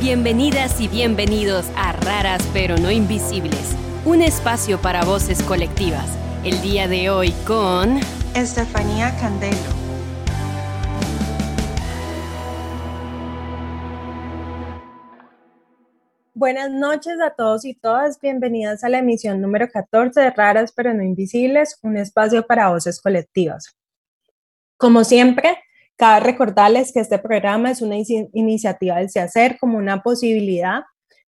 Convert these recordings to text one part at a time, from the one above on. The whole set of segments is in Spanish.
Bienvenidas y bienvenidos a Raras pero no Invisibles, un espacio para voces colectivas. El día de hoy con Estefanía Candelo. Buenas noches a todos y todas, bienvenidas a la emisión número 14 de Raras pero no Invisibles, un espacio para voces colectivas. Como siempre, Cabe recordarles que este programa es una iniciativa del CIACER como una posibilidad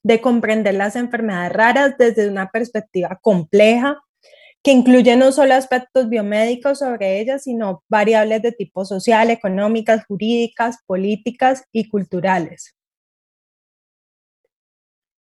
de comprender las enfermedades raras desde una perspectiva compleja, que incluye no solo aspectos biomédicos sobre ellas, sino variables de tipo social, económicas, jurídicas, políticas y culturales.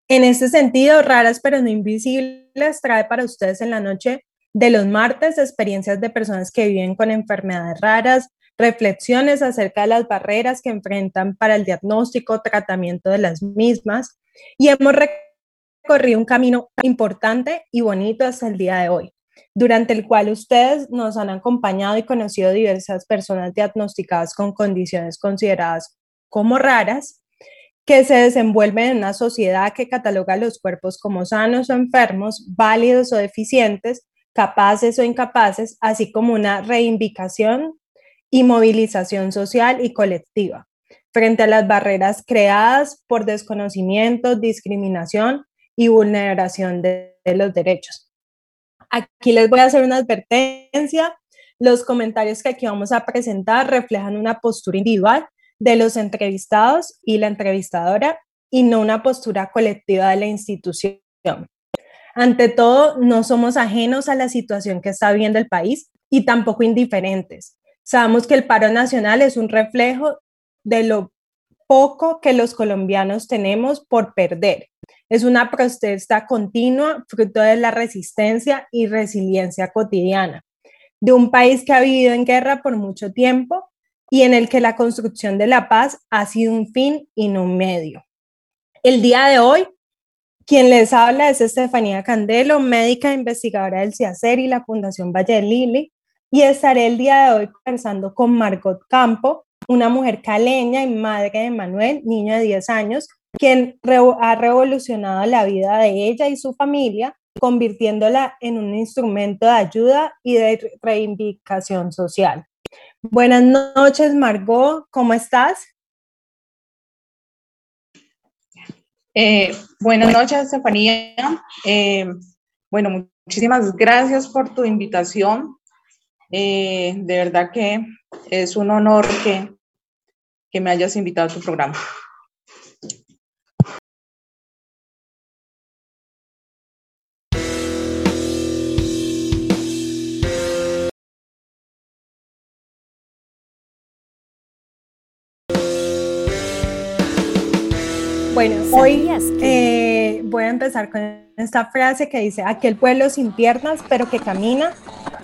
En este sentido, Raras pero no invisibles trae para ustedes en la noche de los martes experiencias de personas que viven con enfermedades raras, reflexiones acerca de las barreras que enfrentan para el diagnóstico, tratamiento de las mismas y hemos recorrido un camino importante y bonito hasta el día de hoy, durante el cual ustedes nos han acompañado y conocido diversas personas diagnosticadas con condiciones consideradas como raras, que se desenvuelven en una sociedad que cataloga los cuerpos como sanos o enfermos, válidos o deficientes, capaces o incapaces, así como una reivindicación y movilización social y colectiva frente a las barreras creadas por desconocimiento, discriminación y vulneración de, los derechos. Aquí les voy a hacer una advertencia. Los comentarios que aquí vamos a presentar reflejan una postura individual de los entrevistados y la entrevistadora y no una postura colectiva de la institución. Ante todo, no somos ajenos a la situación que está viviendo el país y tampoco indiferentes. Sabemos que el paro nacional es un reflejo de lo poco que los colombianos tenemos por perder. Es una protesta continua, fruto de la resistencia y resiliencia cotidiana, de un país que ha vivido en guerra por mucho tiempo y en el que la construcción de la paz ha sido un fin y no un medio. El día de hoy, quien les habla es Estefanía Candelo, médica investigadora del CIACER y la Fundación Valle Lili, y estaré el día de hoy conversando con Margot Campo, una mujer caleña y madre de Manuel, niño de 10 años, quien ha revolucionado la vida de ella y su familia, convirtiéndola en un instrumento de ayuda y de reivindicación social. Buenas noches, Margot, ¿cómo estás? Eh, buenas noches, Estefanía. Eh, bueno, muchísimas gracias por tu invitación. Eh, de verdad que es un honor que, que me hayas invitado a tu programa. Bueno, hoy eh, voy a empezar con esta frase que dice, aquel pueblo sin piernas pero que camina,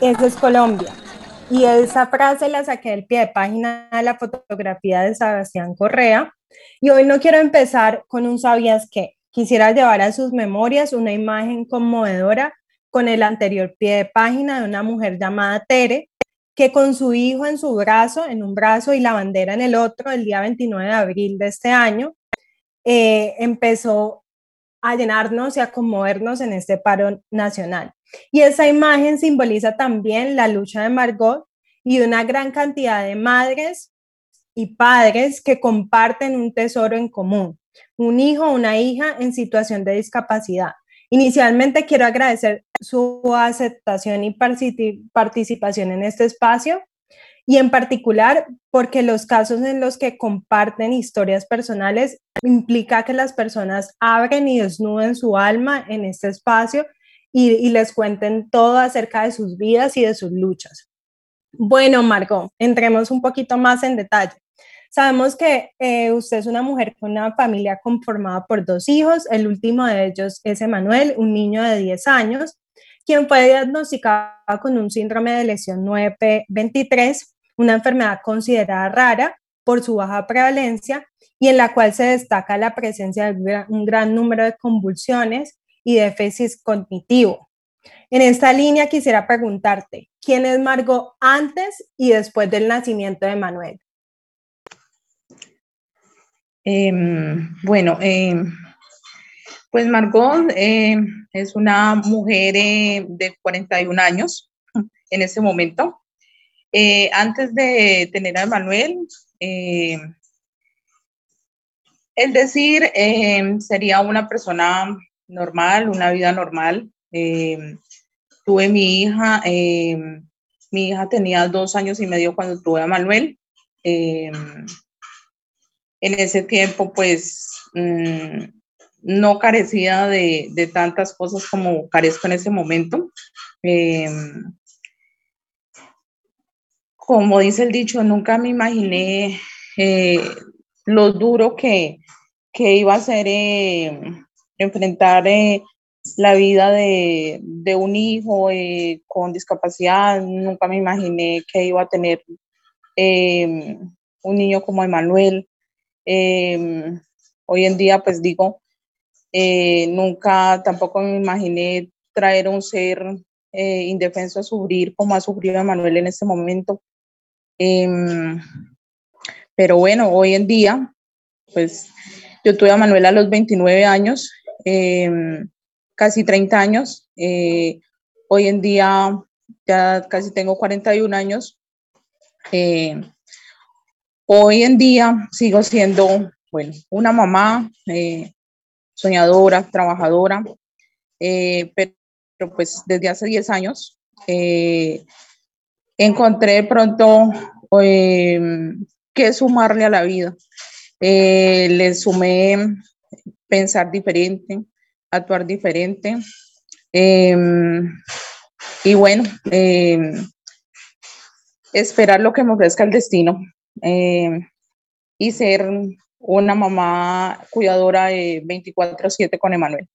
eso es Colombia. Y esa frase la saqué del pie de página de la fotografía de Sebastián Correa. Y hoy no quiero empezar con un sabías que. Quisiera llevar a sus memorias una imagen conmovedora con el anterior pie de página de una mujer llamada Tere, que con su hijo en su brazo, en un brazo y la bandera en el otro, el día 29 de abril de este año, eh, empezó a llenarnos y a conmovernos en este paro nacional. Y esa imagen simboliza también la lucha de Margot y una gran cantidad de madres y padres que comparten un tesoro en común, un hijo o una hija en situación de discapacidad. Inicialmente quiero agradecer su aceptación y participación en este espacio y en particular porque los casos en los que comparten historias personales implica que las personas abren y desnuden su alma en este espacio y, les cuenten todo acerca de sus vidas y de sus luchas. Bueno, Margot, entremos un poquito más en detalle. Sabemos que eh, usted es una mujer con una familia conformada por dos hijos. El último de ellos es Emanuel, un niño de 10 años, quien fue diagnosticado con un síndrome de lesión 9P23 una enfermedad considerada rara por su baja prevalencia y en la cual se destaca la presencia de un gran número de convulsiones y déficit cognitivo. En esta línea quisiera preguntarte, ¿quién es Margot antes y después del nacimiento de Manuel? Em, bueno, em, pues Margot em, es una mujer eh, de 41 años en este momento. Eh, antes de tener a Emanuel, el decir sería una persona normal, una vida normal. tuve mi hija, mi hija tenía dos años y medio cuando tuve a Manuel en ese tiempo pues mm, no carecía de, tantas cosas como carezco en ese momento. Em, como dice el dicho, nunca me imaginé eh, lo duro que, iba a ser eh, enfrentar eh, la vida de, de un hijo con discapacidad. Nunca me imaginé que iba a tener un niño como Emanuel. Em, hoy en día, pues digo, nunca tampoco me imaginé traer un ser indefenso a sufrir como ha sufrido Manuel en este momento. Em, pero bueno, hoy en día, pues yo tuve a Manuel a los 29 años, em, casi 30 años. Eh, hoy en día ya casi tengo 41 años. Hoy en día sigo siendo, bueno, una mamá eh, soñadora, trabajadora, eh, pero, pues desde hace 10 años eh, encontré pronto que sumarle a la vida. le sumé pensar diferente, actuar diferente. Em, y bueno, em, esperar lo que me ofrezca el destino. Eh, y ser una mamá cuidadora de 24/7 con Emanuel.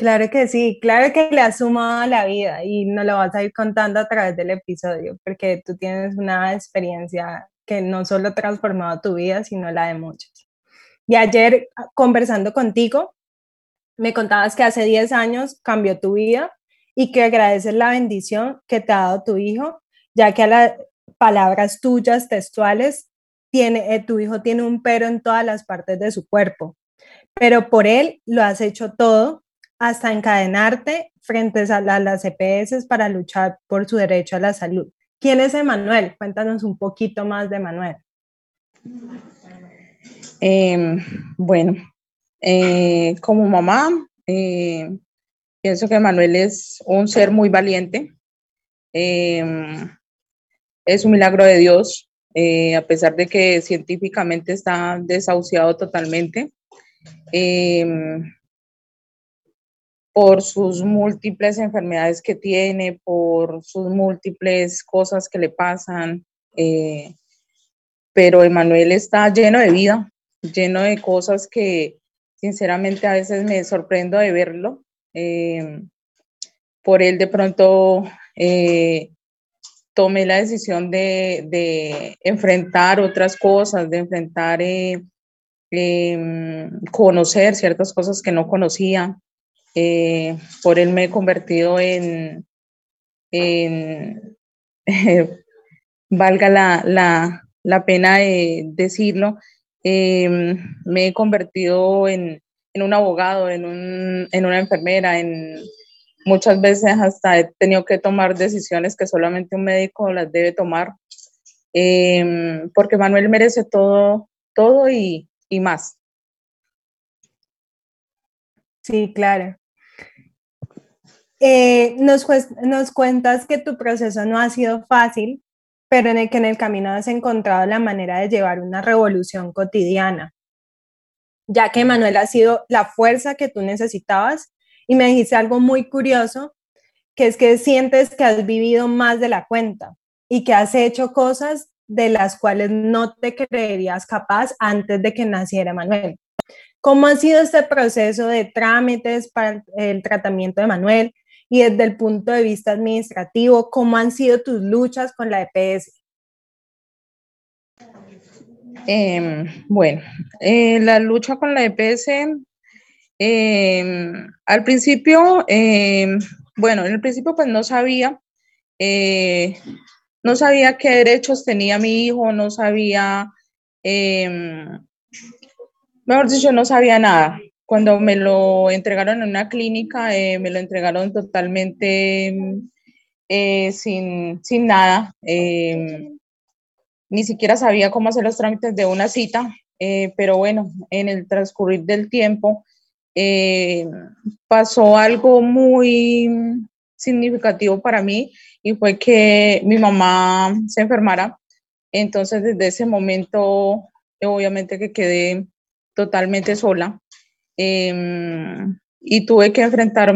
Claro que sí, claro que le has sumado a la vida y nos lo vas a ir contando a través del episodio, porque tú tienes una experiencia que no solo ha transformado tu vida, sino la de muchos. Y ayer ah, conversando contigo, me contabas que hace 10 años cambió tu vida y que agradeces la bendición que te ha dado tu hijo, ya que a la, palabras tuyas textuales, tiene, eh, tu hijo tiene un pero en todas las partes de su cuerpo, pero por él lo has hecho todo hasta encadenarte frente a, las EPS para luchar por su derecho a la salud. ¿Quién es Emanuel? Cuéntanos un poquito más de Emanuel. Em, bueno, eh, como mamá, eh, pienso que Emanuel es un ser muy valiente. Em, es un milagro de Dios, eh, a pesar de que científicamente está desahuciado totalmente. Em, por sus múltiples enfermedades que tiene, por sus múltiples cosas que le pasan. Eh, pero Emanuel está lleno de vida, lleno de cosas que sinceramente a veces me sorprendo de verlo. Em, por él de pronto eh, tomé la decisión de, enfrentar otras cosas, de enfrentar, eh, em, conocer ciertas cosas que no conocía. Eh, por él me he convertido en, valga la, pena de decirlo, em, me he convertido en, un abogado, en, en una enfermera, en, Muchas veces hasta he tenido que tomar decisiones que solamente un médico las debe tomar, em, porque Manuel merece todo, todo y, más. Sí, claro. Eh, nos, nos cuentas que tu proceso no ha sido fácil, pero en el que en el camino has encontrado la manera de llevar una revolución cotidiana, ya que Manuel ha sido la fuerza que tú necesitabas y me dijiste algo muy curioso, que es que sientes que has vivido más de la cuenta y que has hecho cosas de las cuales no te creerías capaz antes de que naciera Manuel. ¿Cómo ha sido este proceso de trámites para el tratamiento de Manuel? Y desde el punto de vista administrativo, ¿cómo han sido tus luchas con la EPS? Em, bueno, eh, la lucha con la EPS Em, al principio, em, bueno, en el principio pues no sabía, eh, no sabía qué derechos tenía mi hijo, no sabía Mejor dicho, no sabía nada. Cuando me lo entregaron en una clínica, eh, me lo entregaron totalmente eh, sin, sin, nada. Eh, ni siquiera sabía cómo hacer los trámites de una cita, pero bueno, en el transcurrir del tiempo pasó algo muy significativo para mí y fue que mi mamá se enfermara. Entonces, desde ese momento, obviamente que quedé totalmente sola em, y tuve que enfrentar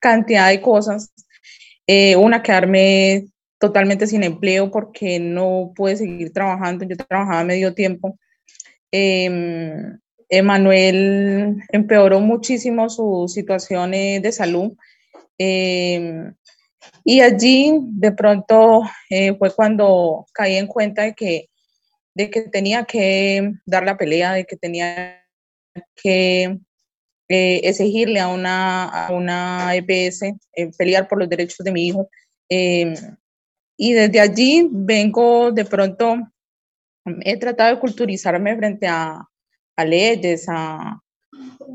cantidad de cosas. Eh, una, quedarme totalmente sin empleo porque no pude seguir trabajando, yo trabajaba medio tiempo. Eh, Emanuel empeoró muchísimo su situación eh, de salud. Em, y allí de pronto eh, fue cuando caí en cuenta de que de que tenía que dar la pelea, de que tenía que eh, exigirle a una, a una EPS, eh, pelear por los derechos de mi hijo. Em, y desde allí vengo de pronto, he tratado de culturizarme frente a, a leyes, a,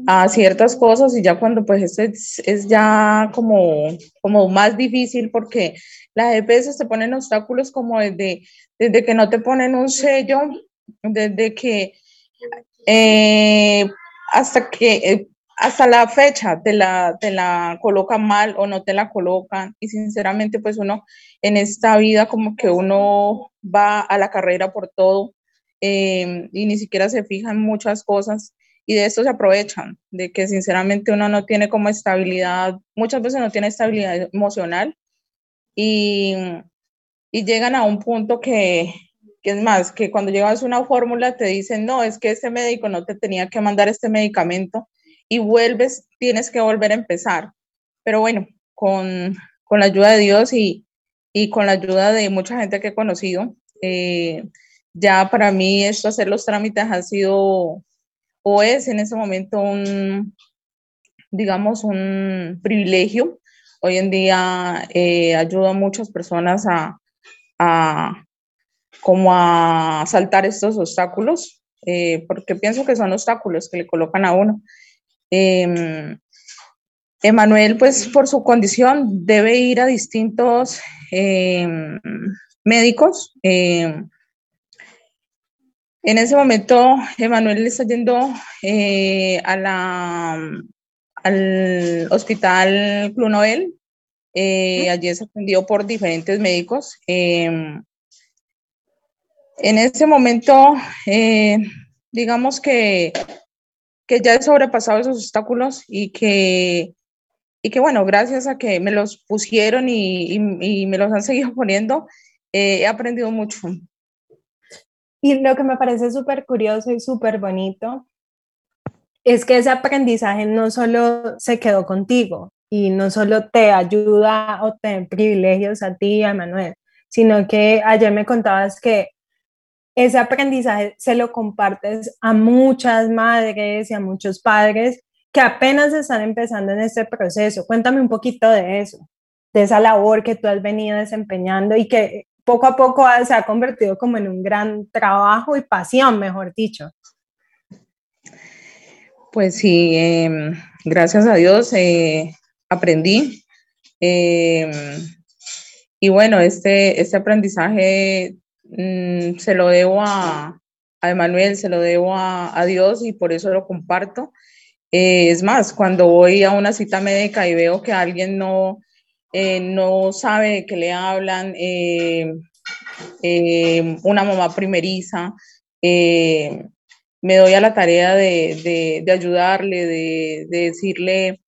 a ciertas cosas y ya cuando pues esto es, ya como, como más difícil porque las EPS te ponen obstáculos como desde, desde que no te ponen un sello, desde que eh, hasta que eh, hasta la fecha te la, te la colocan mal o no te la colocan. Y sinceramente pues uno en esta vida como que uno va a la carrera por todo eh, y ni siquiera se fija en muchas cosas. Y de esto se aprovechan, de que sinceramente uno no tiene como estabilidad, muchas veces no tiene estabilidad emocional. Y, y llegan a un punto que, que, es más, que cuando llegas a una fórmula te dicen, no, es que este médico no te tenía que mandar este medicamento y vuelves, tienes que volver a empezar. Pero bueno, con, con la ayuda de Dios y, y, con la ayuda de mucha gente que he conocido, eh, ya para mí esto, hacer los trámites ha sido o es en ese momento un, digamos, un privilegio. Hoy en día eh, ayuda a muchas personas a, como a saltar estos obstáculos, eh, porque pienso que son obstáculos que le colocan a uno. Eh, Emanuel, pues por su condición, debe ir a distintos em, médicos. En ese momento, Emanuel está yendo eh, a la, al hospital Clunoel. Eh, allí es atendido por diferentes médicos. Em, en ese momento, eh, digamos que, que ya he sobrepasado esos obstáculos y que, y que, bueno, gracias a que me los pusieron y, y, me los han seguido poniendo, he aprendido mucho. Y lo que me parece súper curioso y súper bonito es que ese aprendizaje no solo se quedó contigo y no solo te ayuda o te privilegios a ti y a Manuel, sino que ayer me contabas que ese aprendizaje se lo compartes a muchas madres y a muchos padres que apenas están empezando en este proceso. Cuéntame un poquito de eso, de esa labor que tú has venido desempeñando y que poco a poco se ha convertido como en un gran trabajo y pasión, mejor dicho. Pues sí, em, gracias a Dios eh, aprendí. Em, y bueno, este, este aprendizaje mm, se lo debo a, a Emanuel, se lo debo a, a, Dios y por eso lo comparto. Eh, es más, cuando voy a una cita médica y veo que alguien no, eh, no sabe que le hablan, eh, una mamá primeriza, me doy a la tarea de, de, ayudarle, de, de decirle,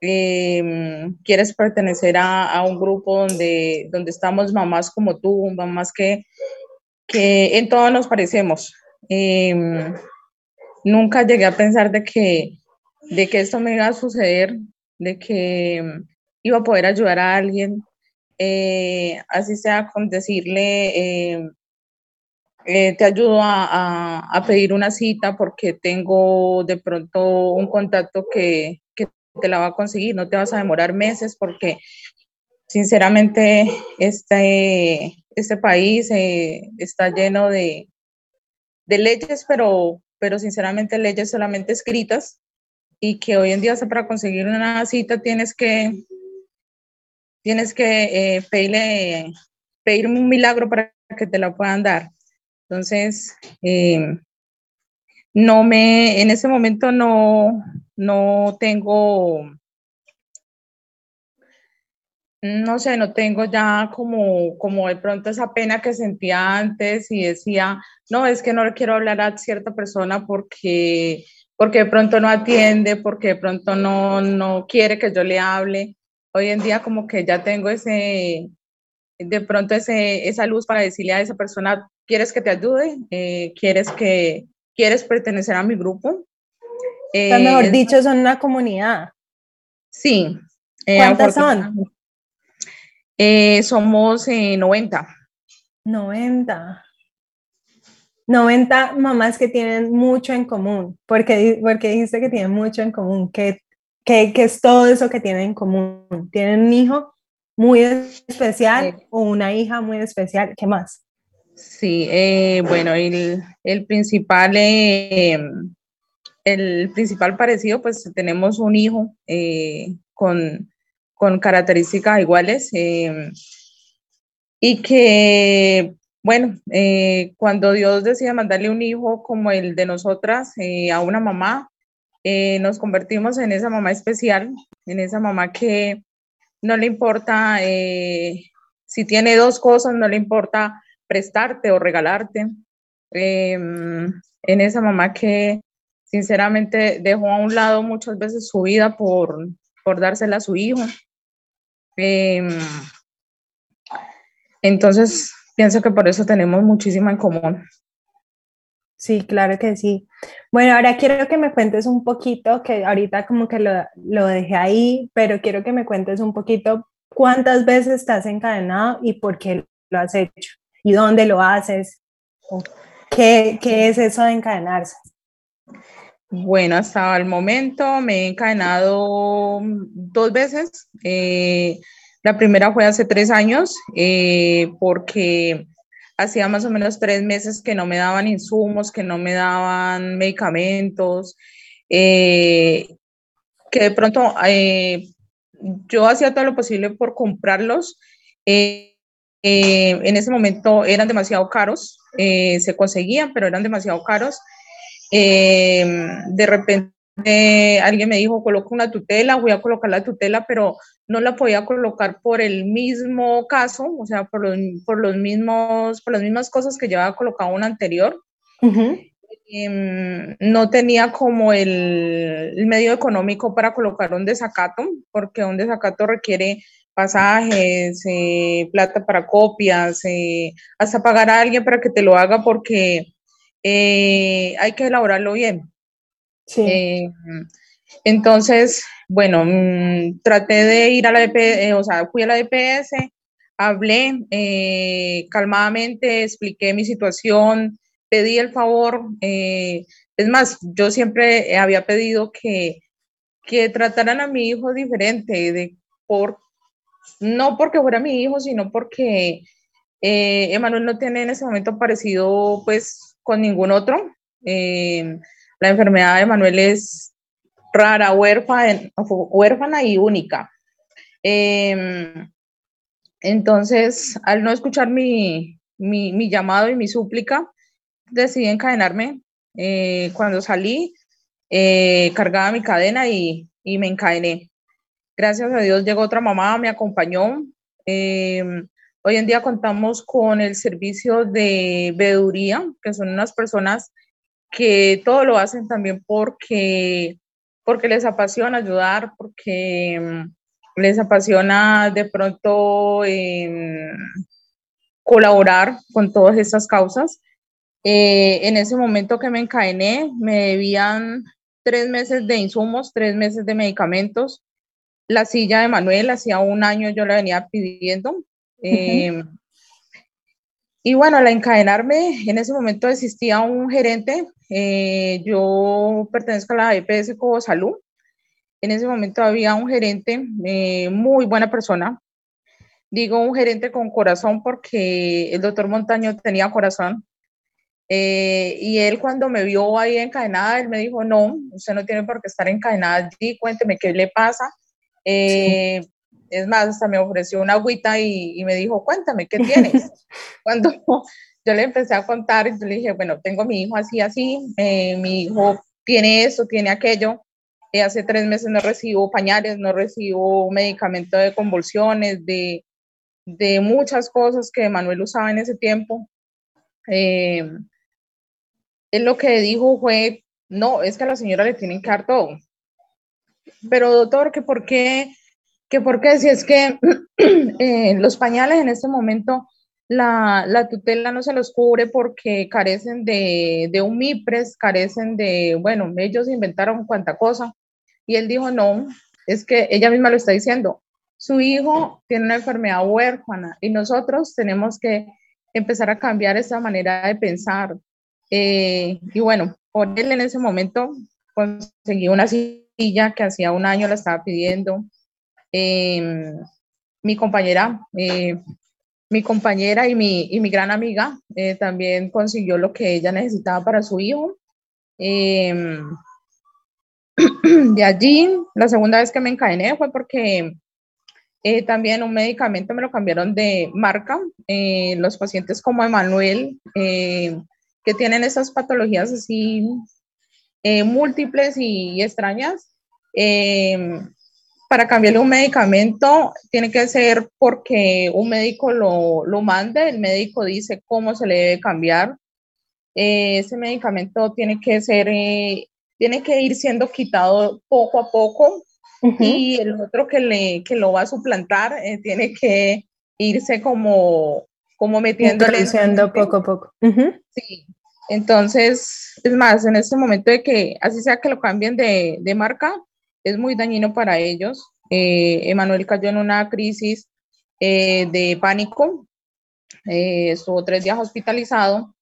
quieres pertenecer a, a, un grupo donde, donde estamos mamás como tú, mamás que, que en todo nos parecemos. nunca llegué a pensar de que, de que esto me iba a suceder, de que iba a poder ayudar a alguien, eh, así sea con decirle, eh, te ayudo a, a, pedir una cita porque tengo de pronto un contacto que, te la va a conseguir, no te vas a demorar meses porque sinceramente este, este país está lleno de, de leyes, pero pero sinceramente leyes solamente escritas y que hoy en día para conseguir una cita tienes que tienes que eh, pedirle pedir un milagro para que te la puedan dar. Entonces, eh, no me, en ese momento no, no tengo, no sé, no tengo ya como, como de pronto esa pena que sentía antes y decía, no, es que no le quiero hablar a cierta persona porque, porque de pronto no atiende, porque de pronto no, no quiere que yo le hable. Hoy en día como que ya tengo ese, de pronto ese, esa luz para decirle a esa persona, ¿quieres que te ayude? Eh, ¿Quieres que, quieres pertenecer a mi grupo? Eh, mejor dicho, son una comunidad. Sí. Eh, ¿Cuántas son? Eh, somos 90. 90. 90 mamás que tienen mucho en común. porque porque dijiste que tienen mucho en común? ¿Qué, qué, qué es todo eso que tienen en común? ¿Tienen un hijo muy especial o una hija muy especial? ¿Qué más? Sí, eh, bueno, el, el principal, eh, el principal parecido, pues tenemos un hijo eh, con, con, características iguales y que, bueno, cuando Dios decide mandarle un hijo como el de nosotras a una mamá, nos convertimos en esa mamá especial, en esa mamá que no le importa si tiene dos cosas, no le importa prestarte o regalarte. En esa mamá que sinceramente dejó a un lado muchas veces su vida por, por dársela a su hijo. Em, entonces, pienso que por eso tenemos muchísimo en común. Sí, claro que sí. Bueno, ahora quiero que me cuentes un poquito, que ahorita como que lo, lo dejé ahí, pero quiero que me cuentes un poquito cuántas veces estás encadenado y por qué lo has hecho y dónde lo haces. ¿Qué, qué es eso de encadenarse? Bueno, hasta el momento me he encadenado dos veces. Eh, la primera fue hace tres años eh, porque hacía más o menos tres meses que no me daban insumos, que no me daban medicamentos, eh, que de pronto yo hacía todo lo posible por comprarlos. En ese momento eran demasiado caros, se conseguían, pero eran demasiado caros. Eh, de repente alguien me dijo, coloca una tutela, voy a colocar la tutela, pero no la podía colocar por el mismo caso, o sea, por los, por los mismos, por las mismas cosas que llevaba colocado una anterior. Em, no tenía como el, el, medio económico para colocar un desacato, porque un desacato requiere pasajes, eh, plata para copias, eh, hasta pagar a alguien para que te lo haga porque eh, hay que elaborarlo bien. Sí. entonces, bueno, mm, traté de ir a la DPS, o sea, fui a la DPS, hablé calmadamente, expliqué mi situación, pedí el favor. es más, yo siempre había pedido que, que trataran a mi hijo diferente, de por no porque fuera mi hijo, sino porque eh, Emanuel no tiene en ese momento parecido pues con ningún otro. Eh, la enfermedad de Emanuel es rara, huérfana, huérfana y única. Em, entonces, al no escuchar mi, llamado y mi súplica, decidí encadenarme. Eh, cuando salí, cargaba mi cadena y, me encadené. Gracias a Dios llegó otra mamá, me acompañó. Hoy en día contamos con el servicio de veeduría, que son unas personas que todo lo hacen también porque, porque les apasiona ayudar, porque em, les apasiona de pronto em, colaborar con todas estas causas. Eh, en ese momento que me encadené, me debían tres meses de insumos, tres meses de medicamentos, la silla de Manuel, hacía un año yo la venía pidiendo. Eh, y bueno, al encadenarme, en ese momento existía un gerente, eh, yo pertenezco a la EPS Cobo Salud. En ese momento había un gerente, eh, muy buena persona. Digo un gerente con corazón porque el doctor Montaño tenía corazón. Eh, y él cuando me vio ahí encadenada, él me dijo, no, usted no tiene por qué estar encadenada allí, cuénteme qué le pasa. Eh, es más, hasta me ofreció una agüita y, y me dijo, cuéntame, ¿qué tienes? cuando yo le empecé a contar, yo le dije, bueno, tengo mi hijo así, así, eh, mi hijo tiene esto, tiene aquello, hace tres meses no recibo pañales, no recibo medicamento de convulsiones, de, de muchas cosas que Manuel usaba en ese tiempo. Eh, él lo que dijo fue, no, es que a la señora le tienen que dar todo. Pero doctor, ¿que por qué? ¿Que por qué? Si es que eh, los pañales en este momento la, la, tutela no se los cubre porque carecen de, de un MIPRES, carecen de, bueno, ellos inventaron cuanta cosa. Y él dijo, no, es que ella misma lo está diciendo, su hijo tiene una enfermedad huérfana y nosotros tenemos que empezar a cambiar esa manera de pensar. Eh, y bueno, por él en ese momento conseguí una silla que hacía un año la estaba pidiendo. Em, mi compañera, eh, mi compañera y mi, y mi gran amiga eh, también consiguió lo que ella necesitaba para su hijo. Em, de allí, la segunda vez que me encadené fue porque eh, también un medicamento me lo cambiaron de marca. Eh, los pacientes como Emanuel, eh, que tienen esas patologías así múltiples y, extrañas, para cambiarle un medicamento tiene que ser porque un médico lo, lo mande, el médico dice cómo se le debe cambiar. ese medicamento tiene que ser tiene que ir siendo quitado poco a poco y el otro que, le, que lo va a suplantar eh, tiene que irse como, como metiéndole. Introduciendo poco a poco. Sí. Entonces, es más, en este momento de que así sea que lo cambien de, de marca, es muy dañino para ellos. Eh, Emanuel cayó en una crisis eh, de pánico, estuvo tres días hospitalizado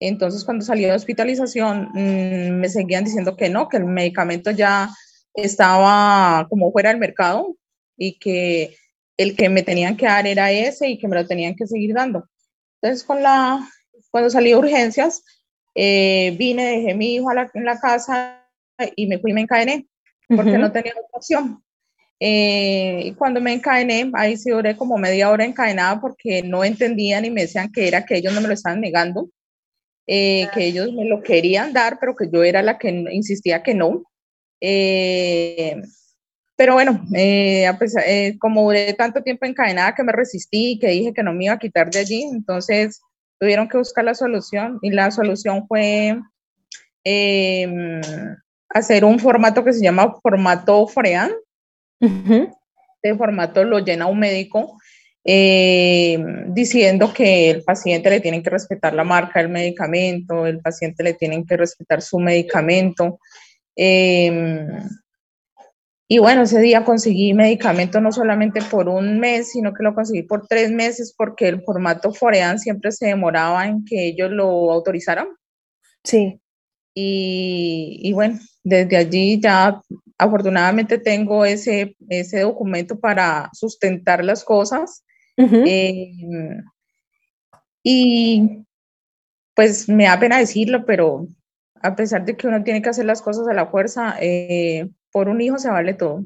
entonces, cuando salió de hospitalización, mm, me seguían diciendo que no, que el medicamento ya estaba como fuera del mercado y que el que me tenían que dar era ese y que me lo tenían que seguir dando. Entonces, con la, cuando salí de urgencias, eh, vine, dejé mi hijo en la casa y me fui y me encadené porque no tenía otra opción. Eh, y cuando me encadené, ahí sí duré como media hora encadenada porque no entendían y me decían que era que ellos no me lo estaban negando eh, que ellos me lo querían dar, pero que yo era la que insistía que no. Eh, pero bueno, eh, como duré tanto tiempo encadenada que me resistí y que dije que no me iba a quitar de allí, entonces tuvieron que buscar la solución y la solución fue em, hacer un formato que se llama formato FREAN. Este formato lo llena un médico eh, diciendo que el paciente le tiene que respetar la marca del medicamento, el paciente le tiene que respetar su medicamento. Eh, y bueno, ese día conseguí medicamento no solamente por un mes, sino que lo conseguí por tres meses porque el formato Forean siempre se demoraba en que ellos lo autorizaran. Sí. Y, y bueno, desde allí ya afortunadamente tengo ese, ese documento para sustentar las cosas Em, y pues me da pena decirlo, pero a pesar de que uno tiene que hacer las cosas a la fuerza, eh, por un hijo se vale todo.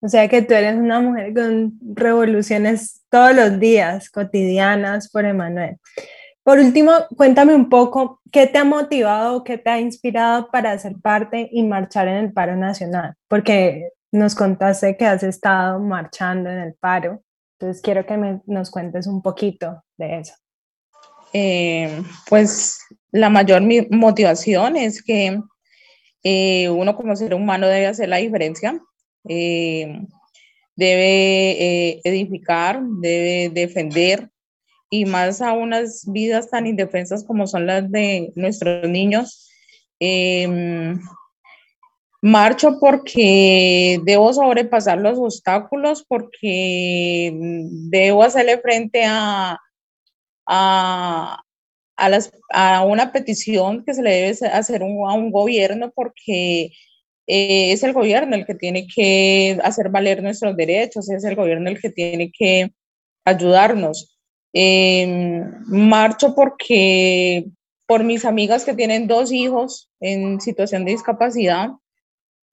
O sea que tú eres una mujer con revoluciones todos los días, cotidianas por Emanuel. Por último, cuéntame un poco qué te ha motivado, qué te ha inspirado para ser parte y marchar en el paro nacional, porque nos contaste que has estado marchando en el paro. Entonces quiero que nos cuentes un poquito de eso. Eh, pues la mayor motivación es que eh, uno como ser humano debe hacer la diferencia, eh, debe edificar, debe defender y más a unas vidas tan indefensas como son las de nuestros niños. Marcho porque debo sobrepasar los obstáculos, porque debo hacerle frente a, a, a una petición que se le debe hacer a un gobierno, porque eh, es el gobierno el que tiene que hacer valer nuestros derechos, es el gobierno el que tiene que ayudarnos. Em, marcho porque por mis amigas que tienen dos hijos en situación de discapacidad,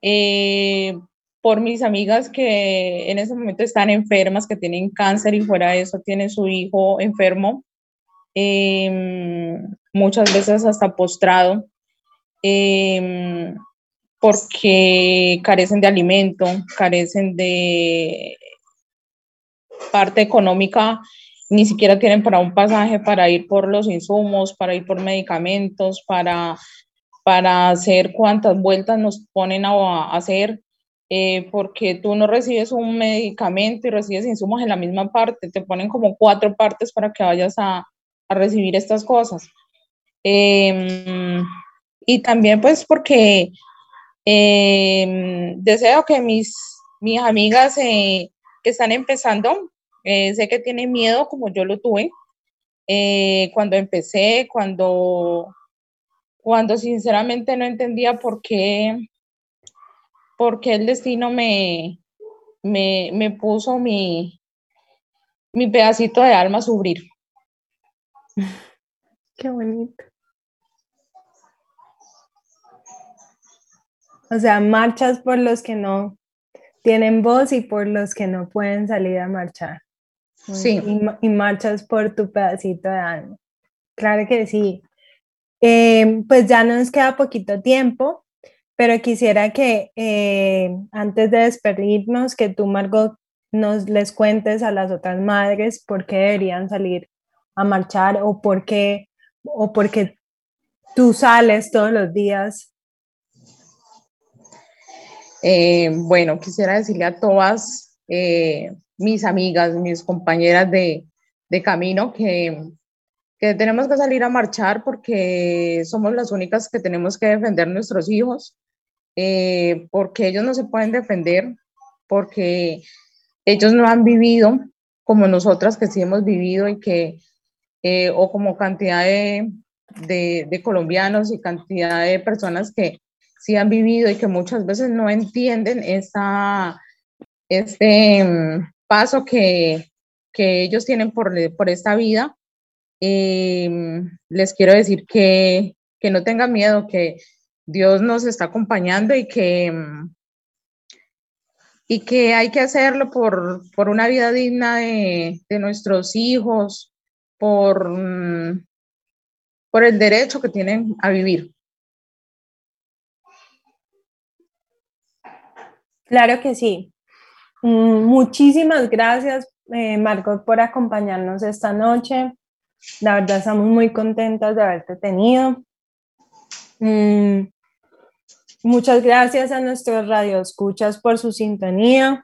eh, por mis amigas que en ese momento están enfermas, que tienen cáncer y fuera de eso tienen su hijo enfermo, em, muchas veces hasta postrado, em, porque carecen de alimento, carecen de parte económica ni siquiera tienen para un pasaje para ir por los insumos, para ir por medicamentos, para, para hacer cuantas vueltas nos ponen a, hacer, eh, porque tú no recibes un medicamento y recibes insumos en la misma parte, te ponen como cuatro partes para que vayas a, a recibir estas cosas. Em, y también pues porque em, deseo que mis, mis amigas eh, que están empezando eh, sé que tiene miedo como yo lo tuve eh, cuando empecé, cuando, cuando sinceramente no entendía por qué, por qué el destino me, me, me puso mi, mi pedacito de alma a sufrir. Qué bonito. O sea, marchas por los que no tienen voz y por los que no pueden salir a marchar. Sí. Y, marchas por tu pedacito de alma. Claro que sí. Eh, pues ya nos queda poquito tiempo, pero quisiera que eh, antes de despedirnos, que tú, Margot, nos les cuentes a las otras madres por qué deberían salir a marchar o por qué, o por qué tú sales todos los días. Eh, bueno, quisiera decirle a todas mis amigas, mis compañeras de, camino, que, tenemos que salir a marchar porque somos las únicas que tenemos que defender nuestros hijos, eh, porque ellos no se pueden defender, porque ellos no han vivido como nosotras que sí hemos vivido y que, eh, o como cantidad de, de, colombianos y cantidad de personas que sí han vivido y que muchas veces no entienden esta, este, paso que, ellos tienen por, por esta vida, em, les quiero decir que, no tengan miedo, que Dios nos está acompañando y que, y que hay que hacerlo por, una vida digna de, nuestros hijos, por, por el derecho que tienen a vivir. Claro que sí. Mm, muchísimas gracias, eh, por acompañarnos esta noche. La verdad, estamos muy contentas de haberte tenido. Mm, muchas gracias a nuestros radioescuchas por su sintonía.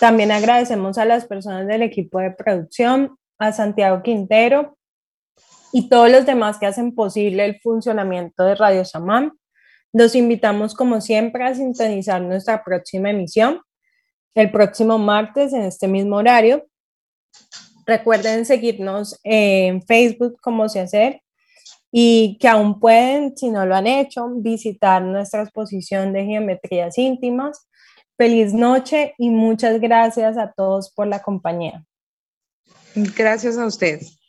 También agradecemos a las personas del equipo de producción, a Santiago Quintero y todos los demás que hacen posible el funcionamiento de Radio Samán. Los invitamos, como siempre, a sintonizar nuestra próxima emisión el próximo martes en este mismo horario. Recuerden seguirnos en Facebook como se hacer y que aún pueden, si no lo han hecho, visitar nuestra exposición de geometrías íntimas. Feliz noche y muchas gracias a todos por la compañía. Gracias a ustedes.